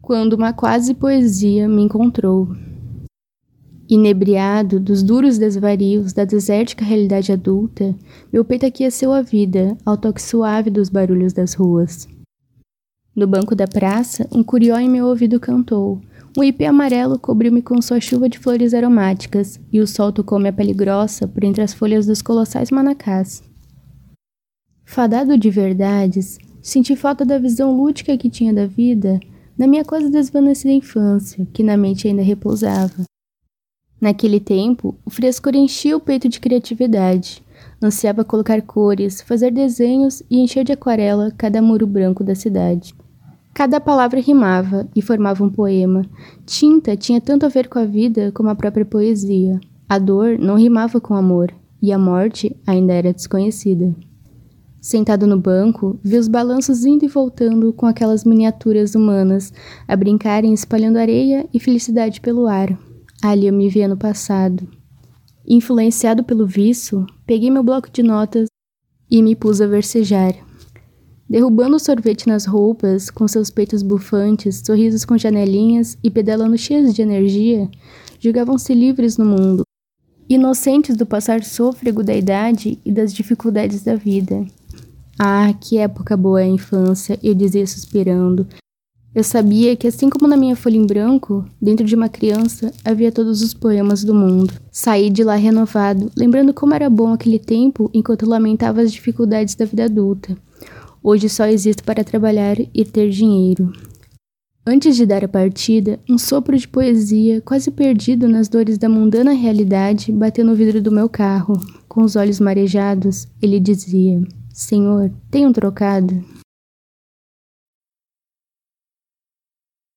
quando uma quase poesia me encontrou. Inebriado dos duros desvarios da desértica realidade adulta, meu peito aqueceu a vida ao toque suave dos barulhos das ruas. No banco da praça, um curió em meu ouvido cantou. Um ipê amarelo cobriu-me com sua chuva de flores aromáticas, e o sol tocou minha pele grossa por entre as folhas dos colossais manacás. Fadado de verdades, senti falta da visão lúdica que tinha da vida na minha quase desvanecida infância, que na mente ainda repousava. Naquele tempo, o frescor enchia o peito de criatividade. Ansiava colocar cores, fazer desenhos e encher de aquarela cada muro branco da cidade. Cada palavra rimava e formava um poema. Tinta tinha tanto a ver com a vida como a própria poesia. A dor não rimava com amor, e a morte ainda era desconhecida. Sentado no banco, vi os balanços indo e voltando com aquelas miniaturas humanas a brincarem espalhando areia e felicidade pelo ar. Ali eu me via no passado. Influenciado pelo vício, peguei meu bloco de notas e me pus a versejar. Derrubando sorvete nas roupas, com seus peitos bufantes, sorrisos com janelinhas e pedalando cheios de energia, julgavam-se livres no mundo, inocentes do passar sôfrego da idade e das dificuldades da vida. Ah, que época boa é a infância, eu dizia suspirando, eu sabia que, assim como na minha folha em branco, dentro de uma criança havia todos os poemas do mundo. Saí de lá renovado, lembrando como era bom aquele tempo enquanto lamentava as dificuldades da vida adulta. Hoje só existo para trabalhar e ter dinheiro. Antes de dar a partida, um sopro de poesia, quase perdido nas dores da mundana realidade, bateu no vidro do meu carro. Com os olhos marejados, ele dizia: Senhor, tem um trocado?